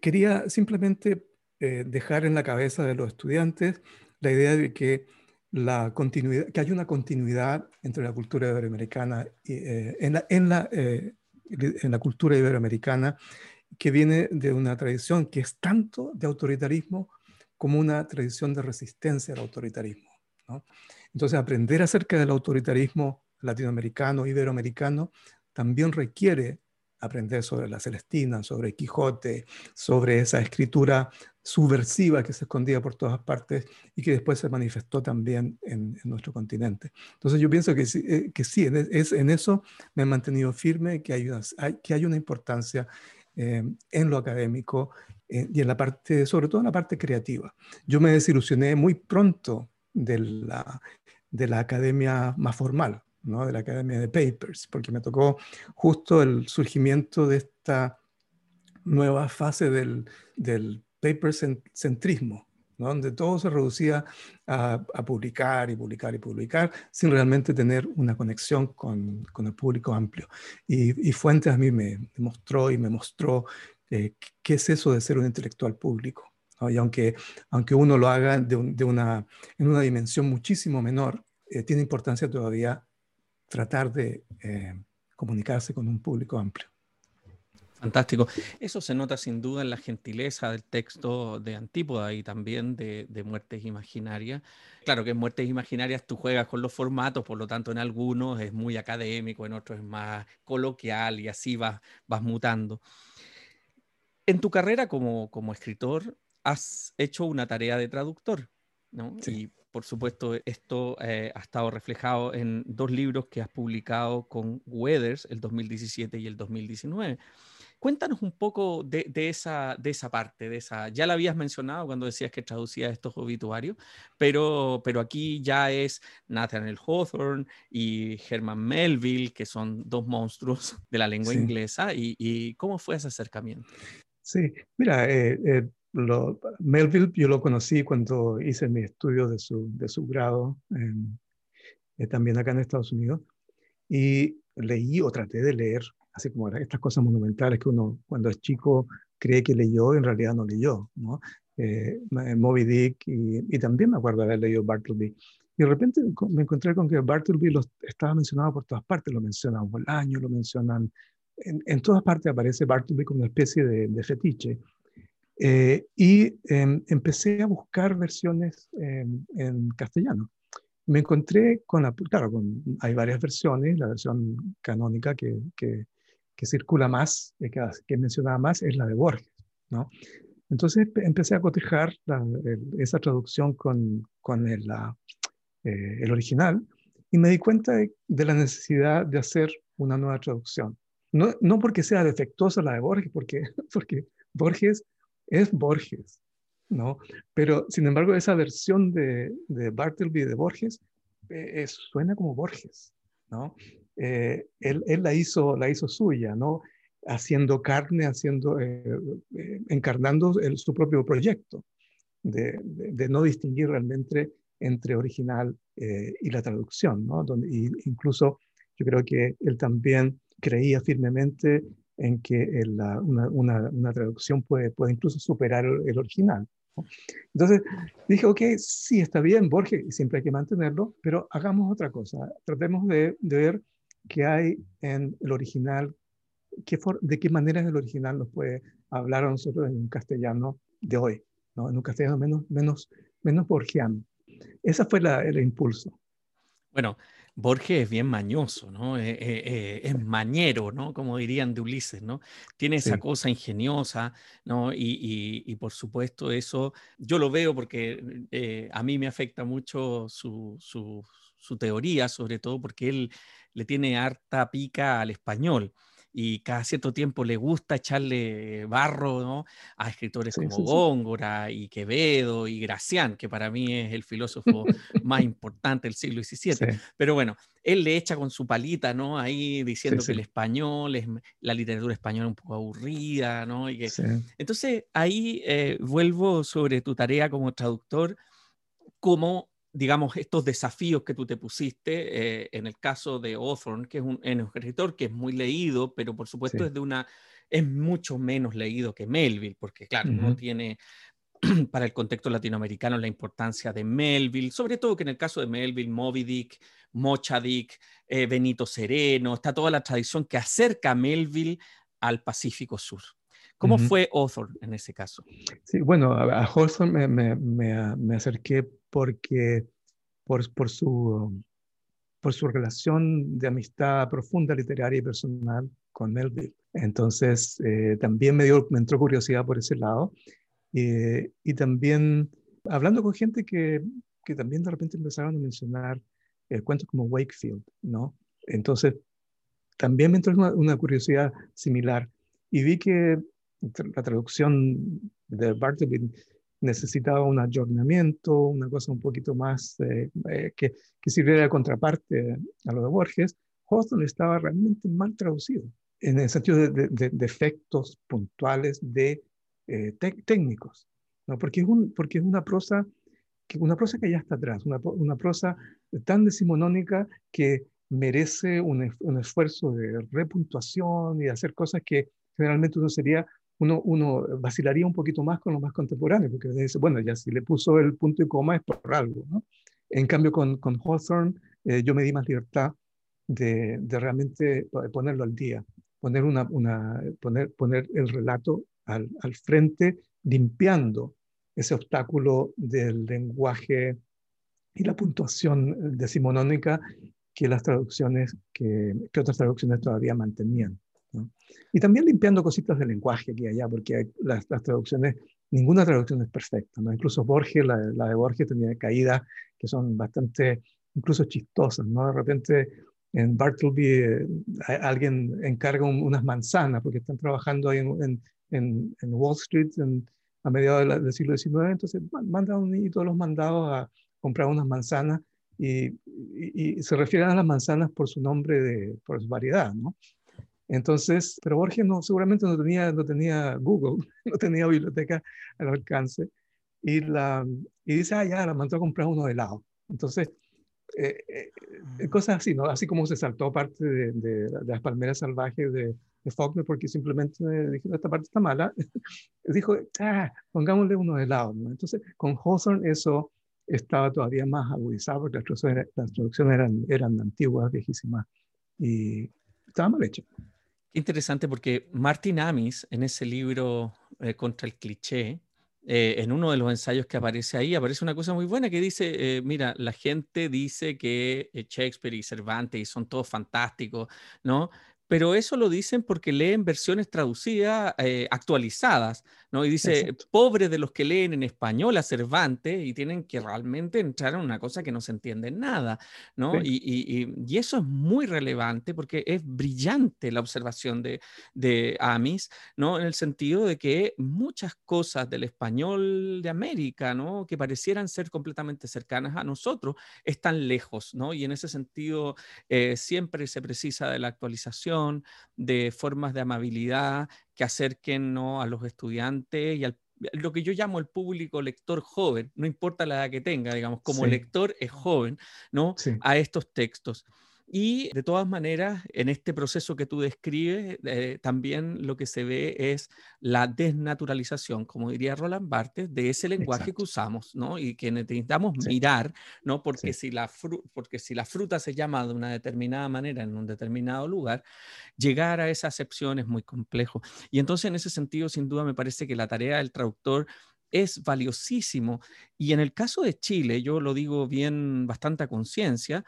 quería simplemente eh, dejar en la cabeza de los estudiantes la idea de que, la continuidad, que hay una continuidad entre la cultura iberoamericana y, en, la, en, la, en la cultura iberoamericana que viene de una tradición que es tanto de autoritarismo como una tradición de resistencia al autoritarismo. Entonces, aprender acerca del autoritarismo latinoamericano, iberoamericano, también requiere aprender sobre la Celestina, sobre Quijote, sobre esa escritura subversiva que se escondía por todas partes y que después se manifestó también en, nuestro continente. Entonces yo pienso que, eh, que sí, es, en eso me he mantenido firme, que hay una, que hay una importancia eh, en lo académico eh, y en la parte, sobre todo en la parte creativa. Yo me desilusioné muy pronto de la, de la academia más formal, ¿no? de la academia de papers, porque me tocó justo el surgimiento de esta nueva fase del, del paper centrismo, donde todo se reducía a, publicar y publicar y publicar sin realmente tener una conexión con, con el público amplio. Y, Fuentes a mí me mostró y me mostró eh, qué es eso de ser un intelectual público. Y aunque, aunque uno lo haga de, una, en una dimensión muchísimo menor, eh, tiene importancia todavía tratar de eh, comunicarse con un público amplio. Fantástico. Eso se nota sin duda en la gentileza del texto de Antípoda y también de, Muertes Imaginarias. Claro que en Muertes Imaginarias tú juegas con los formatos, por lo tanto en algunos es muy académico, en otros es más coloquial y así vas, vas mutando. En tu carrera como, como escritor, has hecho una tarea de traductor, ¿no? Y por supuesto, esto eh, ha estado reflejado en dos libros que has publicado con Weathers, el 2017 y el 2019. Cuéntanos un poco de, esa, de esa parte, de esa. Ya la habías mencionado cuando decías que traducías estos obituarios, pero, pero aquí ya es Nathaniel Hawthorne y Herman Melville, que son dos monstruos de la lengua inglesa. Y, cómo fue ese acercamiento? Sí, mira, eh, eh, Melville yo lo conocí cuando hice mi estudio de su, de su grado, eh, también acá en Estados Unidos, y leí o traté de leer así como estas cosas monumentales que uno cuando es chico cree que leyó, en realidad no leyó, ¿no? Eh, Moby Dick y, también me acuerdo de haber leído Bartleby. Y de repente me encontré con que Bartleby lo, estaba mencionado por todas partes, lo mencionan Bolaño, lo mencionan, en, todas partes aparece Bartleby como una especie de, fetiche. Eh, y em, empecé a buscar versiones en castellano. Me encontré con la, claro, con, hay varias versiones, la versión canónica que, que, que circula más, que, que mencionaba más, es la de Borges, ¿no? Entonces empecé a cotejar esa traducción con, con el, eh, el, original y me di cuenta de, la necesidad de hacer una nueva traducción. No, no, porque sea defectuosa la de Borges, porque, porque Borges es Borges, ¿no? Pero, sin embargo, esa versión de, de Bartleby de Borges eh, suena como Borges, ¿no? Eh, él, él, la, hizo, la hizo suya, ¿no? haciendo carne, haciendo, eh, eh, encarnando su propio proyecto, de, no distinguir realmente entre original eh, y la traducción, ¿no? Donde, incluso yo creo que él también creía firmemente en que una, una, traducción puede, puede incluso superar el, original. Entonces dije, ok, sí, está bien, Borges, siempre hay que mantenerlo, pero hagamos otra cosa. Tratemos de, de ver qué hay en el original de qué manera el original nos puede hablar a nosotros en un castellano de hoy, ¿no? en un castellano menos, menos, menos borgiano. Ese fue el impulso. Bueno, Borges es bien mañoso, ¿no? Eh, eh, eh, es mañero, ¿no? Como dirían de Ulises, ¿no? Tiene esa cosa ingeniosa, ¿no? Y, por supuesto eso, yo lo veo porque a mí me afecta mucho su, su, su, teoría, sobre todo porque él le tiene harta pica al español y cada cierto tiempo le gusta echarle barro ¿no? a escritores como Góngora y Quevedo y Gracián, que para mí es el filósofo más importante del siglo XVII. Pero bueno, él le echa con su palita, ¿no? Ahí diciendo que el español, es, la literatura española es un poco aburrida, ¿no? Y que, entonces ahí eh, vuelvo sobre tu tarea como traductor, como digamos, estos desafíos que tú te pusiste, eh, en el caso de Hawthorne, que es un, escritor que es muy leído, pero por supuesto es de una, es mucho menos leído que Melville, porque claro, no tiene para el contexto latinoamericano la importancia de Melville, sobre todo que en el caso de Melville, Moby Dick, Mocha Dick, eh, Benito Sereno, está toda la tradición que acerca a Melville al Pacífico Sur. ¿Cómo fue Hawthorne en ese caso? Sí, bueno, a, Hawthorne me, me, me, acerqué porque por, por, su, por su relación de amistad profunda, literaria y personal con Melville. Entonces, eh, también me, dio, me entró curiosidad por ese lado. Eh, y también hablando con gente que, que, también de repente empezaron a mencionar eh, cuentos como Wakefield, ¿no? Entonces, también me entró una, una curiosidad similar y vi que la traducción de Bartleby necesitaba un ayornamiento, una cosa un poquito más eh, eh, que, que, sirviera de contraparte a lo de Borges, Hawthorne estaba realmente mal traducido, en el sentido de, de, efectos puntuales de eh, técnicos, ¿no? porque, es un, porque es una prosa que, una prosa que ya está atrás, una, una prosa tan decimonónica que merece un, un esfuerzo de repuntuación y de hacer cosas que generalmente uno sería uno, uno vacilaría un poquito más con lo más contemporáneo, porque dice, bueno, ya si le puso el punto y coma es por algo, ¿no? En cambio, con, con Hawthorne eh, yo me di más libertad de, de, realmente ponerlo al día, poner, una, una, poner, poner el relato al, al frente, limpiando ese obstáculo del lenguaje y la puntuación decimonónica que las traducciones, que, que otras traducciones todavía mantenían. Y también limpiando cositas de lenguaje aquí y allá, porque las, traducciones, ninguna traducción es perfecta, ¿no? Incluso Borges, la, de Borges tenía caídas que son bastante, incluso chistosas, ¿no? De repente en Bartleby eh, alguien encarga unas manzanas, porque están trabajando ahí en, en, en Wall Street a mediados del, siglo XIX, entonces manda un y todos los mandados a comprar unas manzanas y, y, y, se refieren a las manzanas por su nombre, de, por su variedad, ¿no? Entonces, pero Borges no, seguramente no tenía, no tenía Google, no tenía biblioteca al alcance. Y, la, y dice, ah, ya, la mandó a comprar uno de helado. Entonces, eh, eh, cosas así, ¿no? Así como se saltó parte de, las palmeras salvajes de, de, Faulkner porque simplemente dijo, esta parte está mala, dijo, ah, pongámosle uno de lado, ¿no? Entonces, con Hawthorne eso estaba todavía más agudizado porque las traducciones, las traducciones eran, eran antiguas, viejísimas, y estaba mal hecho. Interesante porque Martin Amis, en ese libro Contra el Cliché, eh, en uno de los ensayos que aparece ahí, aparece una cosa muy buena que dice, eh, mira, la gente dice que eh, Shakespeare y Cervantes son todos fantásticos, ¿no? pero eso lo dicen porque leen versiones traducidas, eh, actualizadas, ¿no? Y dice, pobre de los que leen en español a Cervantes y tienen que realmente entrar en una cosa que no se entiende nada, ¿no? Y, eso es muy relevante porque es brillante la observación de, de Amis, ¿no? En el sentido de que muchas cosas del español de América, ¿no? Que parecieran ser completamente cercanas a nosotros, están lejos, ¿no? Y en ese sentido eh, siempre se precisa de la actualización de formas de amabilidad que acerquen a los estudiantes y al lo que yo llamo el público lector joven, no importa la edad que tenga, digamos, como lector es joven, ¿no? A estos textos. Y de todas maneras, en este proceso que tú describes, eh, también lo que se ve es la desnaturalización, como diría Roland Barthes, de ese lenguaje que usamos, ¿no? Y que necesitamos mirar, ¿no? Porque, si la porque si la fruta se llama de una determinada manera en un determinado lugar, llegar a esa acepción es muy complejo. Y entonces, en ese sentido, sin duda, me parece que la tarea del traductor es valiosísimo. Y en el caso de Chile, yo lo digo bien bastante a conciencia,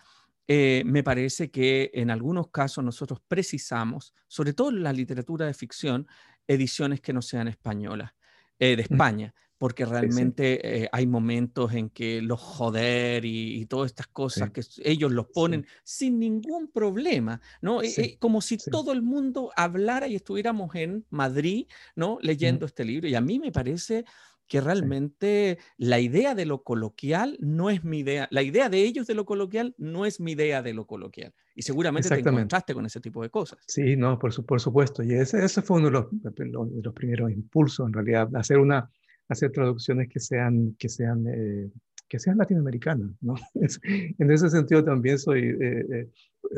eh, me parece que en algunos casos nosotros precisamos, sobre todo en la literatura de ficción, ediciones que no sean españolas, eh, de España, porque realmente eh, hay momentos en que los joder y, todas estas cosas que ellos los ponen sin ningún problema, ¿no? como si todo el mundo hablara y estuviéramos en Madrid, ¿no? Leyendo este libro. Y a mí me parece que realmente la idea de lo coloquial no es mi idea, la idea de ellos de lo coloquial no es mi idea de lo coloquial. Y seguramente te encontraste con ese tipo de cosas. Sí, no, por, por supuesto. Y ese, ese fue uno de los, los, primeros impulsos, en realidad, hacer, una, hacer traducciones que sean, que sean, eh, que sean latinoamericanas. ¿no? en ese sentido también soy eh, eh,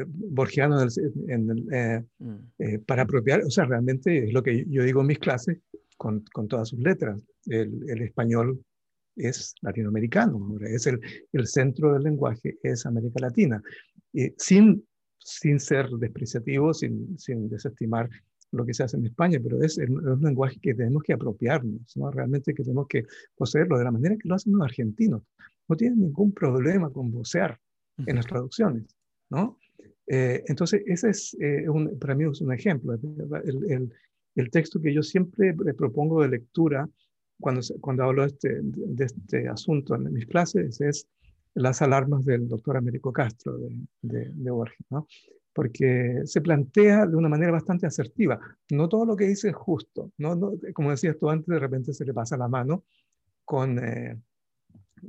borgiano en, mm. para apropiar, o sea, realmente es lo que yo digo en mis clases, con, con todas sus letras el, español es latinoamericano, es el, el, centro del lenguaje, es América Latina, sin, sin ser despreciativo, sin, sin desestimar lo que se hace en España, pero es, un lenguaje que tenemos que apropiarnos, ¿no? realmente que tenemos que poseerlo de la manera que lo hacen los argentinos. No tienen ningún problema con vocear en las traducciones. ¿no? Eh, entonces, ese es, eh, un, para mí es un ejemplo. El, el, el, texto que yo siempre propongo de lectura cuando, cuando hablo de este, de este asunto en mis clases es las alarmas del doctor Américo Castro de, de, de Borges, ¿no? porque se plantea de una manera bastante asertiva. No todo lo que dice es justo, ¿no? no como decías tú antes, de repente se le pasa la mano con, eh,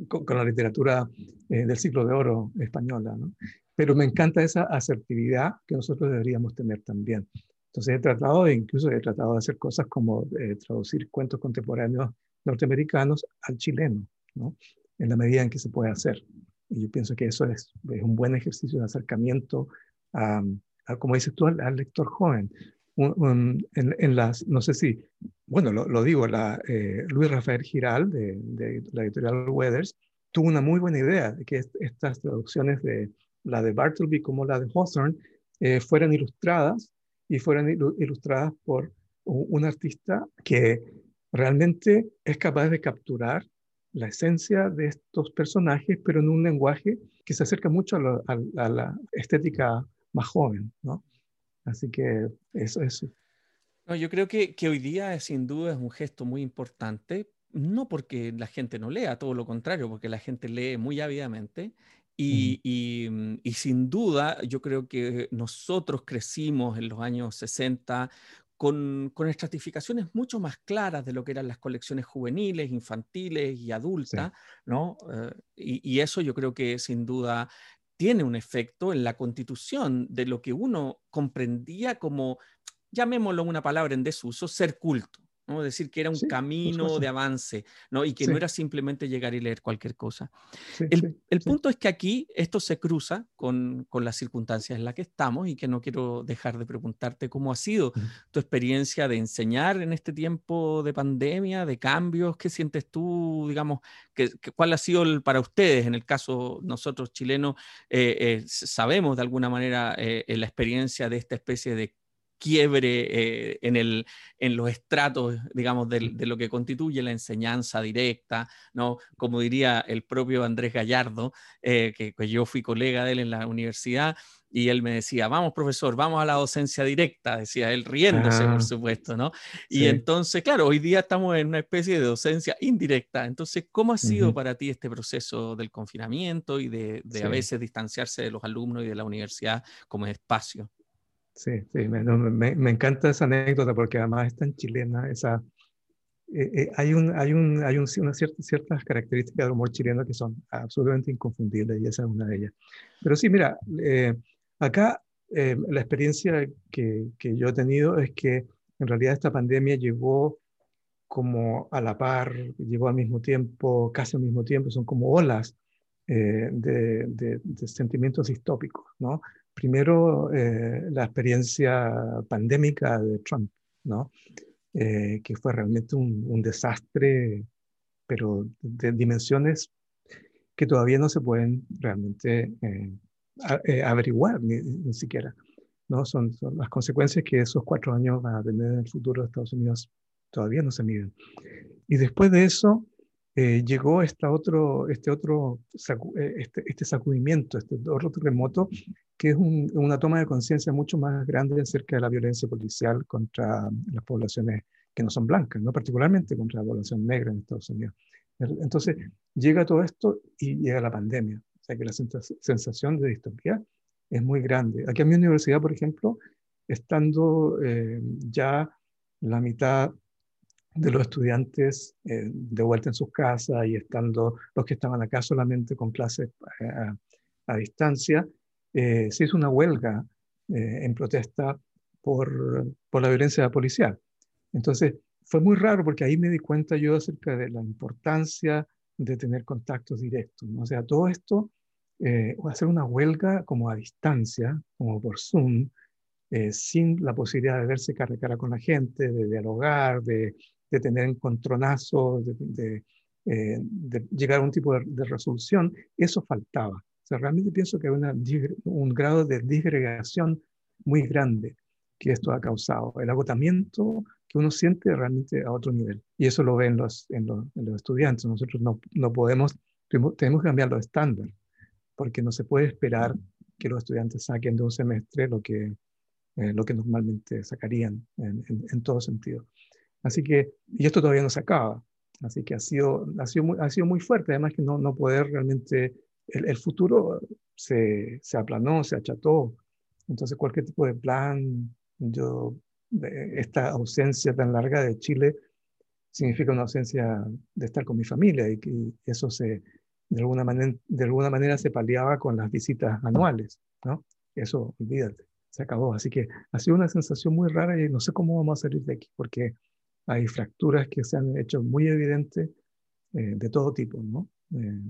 con, la literatura eh, del siglo de oro española, ¿no? pero me encanta esa asertividad que nosotros deberíamos tener también. Entonces he tratado, incluso he tratado de hacer cosas como eh, traducir cuentos contemporáneos norteamericanos al chileno, ¿no? en la medida en que se puede hacer. Y yo pienso que eso es, es un buen ejercicio de acercamiento a, como dices tú, al, lector joven. en, las, no sé si, bueno, lo, digo, la, eh, Luis Rafael Giral de, de, la editorial Weathers tuvo una muy buena idea de que estas traducciones de la de Bartleby como la de Hawthorne eh, fueran ilustradas y fueran ilustradas por un artista que realmente es capaz de capturar la esencia de estos personajes, pero en un lenguaje que se acerca mucho a, la estética más joven, ¿no? Así que eso es... Yo creo que, que hoy día sin duda es un gesto muy importante, no porque la gente no lea, todo lo contrario, porque la gente lee muy ávidamente Mm, y, sin duda, yo creo que nosotros crecimos en los años 60 con, estratificaciones mucho más claras de lo que eran las colecciones juveniles, infantiles y adultas, ¿no? Eh, y, eso yo creo que sin duda tiene un efecto en la constitución de lo que uno comprendía como, llamémoslo una palabra en desuso, ser culto. ¿No? decir que era un camino de avance, ¿no? Y que no era simplemente llegar y leer cualquier cosa. el, punto es que aquí esto se cruza con, con, las circunstancias en las que estamos y que no quiero dejar de preguntarte cómo ha sido tu experiencia de enseñar en este tiempo de pandemia, de cambios, ¿qué sientes tú, digamos, que, cuál ha sido para ustedes, en el caso nosotros chilenos, eh, eh, sabemos de alguna manera eh, la experiencia de esta especie de quiebre eh, en, el, en los estratos, digamos, de, lo que constituye la enseñanza directa, ¿no? Como diría el propio Andrés Gallardo, eh, que, yo fui colega de él en la universidad, y él me decía, vamos profesor, vamos a la docencia directa, decía él riéndose, por supuesto, ¿no? Y entonces, claro, hoy día estamos en una especie de docencia indirecta. Entonces, ¿cómo ha sido para ti este proceso del confinamiento y de, de a veces distanciarse de los alumnos y de la universidad como espacio? Sí, sí, me, me, encanta esa anécdota porque además es tan chilena. Esa, eh, eh, hay un, hay, un, hay un, una cierta, ciertas características del humor chileno que son absolutamente inconfundibles y esa es una de ellas. Pero sí, mira, eh, acá la experiencia que, que, yo he tenido es que en realidad esta pandemia llegó como a la par, llegó al mismo tiempo, casi al mismo tiempo, son como olas de, de, de, sentimientos distópicos, ¿no? Primero, eh, la experiencia pandémica de Trump, ¿no? Eh, que fue realmente un, desastre, pero de dimensiones que todavía no se pueden realmente eh, averiguar ni, siquiera. ¿no? Son, son, las consecuencias que esos cuatro años van a tener en el futuro de Estados Unidos todavía no se miden. Y después de eso, llegó esta otro, este otro este, este, sacudimiento, este otro terremoto que es una toma de conciencia mucho más grande acerca de la violencia policial contra las poblaciones que no son blancas, ¿no? particularmente contra la población negra en Estados Unidos. Entonces, llega todo esto y llega la pandemia. O sea que la sensación de distopía es muy grande. Aquí en mi universidad, por ejemplo, estando eh, ya la mitad de los estudiantes eh, de vuelta en sus casas y estando los que estaban acá solamente con clases eh, a distancia, eh, se hizo una huelga eh, en protesta por, por, la violencia policial. Entonces, fue muy raro porque ahí me di cuenta yo acerca de la importancia de tener contactos directos. ¿no? O sea, todo esto, eh, hacer una huelga como a distancia, como por Zoom, eh, sin la posibilidad de verse cara a cara con la gente, de dialogar, de, de tener encontronazos, de, de, de, llegar a un tipo de resolución, eso faltaba realmente pienso que hay una, un grado de disgregación muy grande que esto ha causado, el agotamiento que uno siente realmente a otro nivel. Y eso lo ven los, en, los, los estudiantes. Nosotros no, no podemos, tenemos que cambiar los estándares, porque no se puede esperar que los estudiantes saquen de un semestre lo que, eh, lo que normalmente sacarían en, en, todo sentido. Así que, y esto todavía no se acaba. Así que ha sido, ha sido, muy, ha sido muy fuerte, además que no, no poder realmente el, futuro se, se, aplanó, se acható. Entonces, cualquier tipo de plan, yo, esta ausencia tan larga de Chile significa una ausencia de estar con mi familia y, que eso se, de alguna, manera, de alguna manera se paliaba con las visitas anuales, ¿no? Eso, olvídate, se acabó. Así que ha sido una sensación muy rara y no sé cómo vamos a salir de aquí, porque hay fracturas que se han hecho muy evidentes eh, de todo tipo, ¿no? Eh,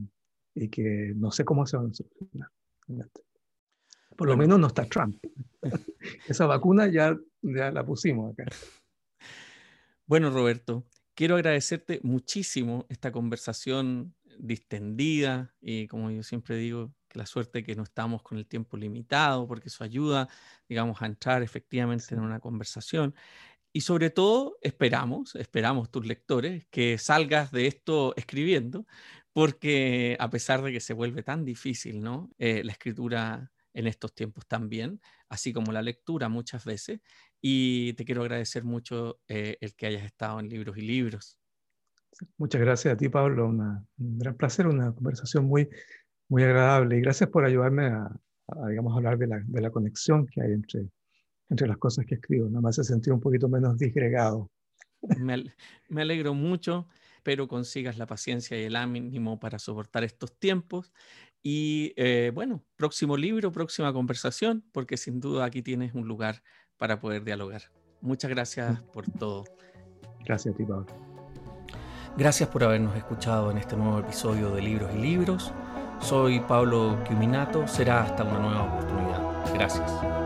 y que no sé cómo se van a solucionar. Por lo menos no está Trump. Esa vacuna ya, ya la pusimos acá. Bueno, Roberto, quiero agradecerte muchísimo esta conversación distendida y como yo siempre digo, que la suerte que no estamos con el tiempo limitado, porque eso ayuda, digamos, a entrar efectivamente en una conversación. Y sobre todo, esperamos, esperamos tus lectores, que salgas de esto escribiendo, porque a pesar de que se vuelve tan difícil, ¿no? Eh, la escritura en estos tiempos también, así como la lectura muchas veces, y te quiero agradecer mucho eh, el que hayas estado en Libros y Libros. Muchas gracias a ti, Pablo, un gran placer, una conversación muy, muy agradable, y gracias por ayudarme a, digamos, hablar de la, de la, conexión que hay entre, entre las cosas que escribo, nada más se sentido un poquito menos disgregado. Me, me alegro mucho espero consigas la paciencia y el ánimo para soportar estos tiempos. Y eh, bueno, próximo libro, próxima conversación, porque sin duda aquí tienes un lugar para poder dialogar. Muchas gracias por todo. Gracias a ti, Pablo. Gracias por habernos escuchado en este nuevo episodio de Libros y Libros. Soy Pablo Quiminato. Será hasta una nueva oportunidad. Gracias.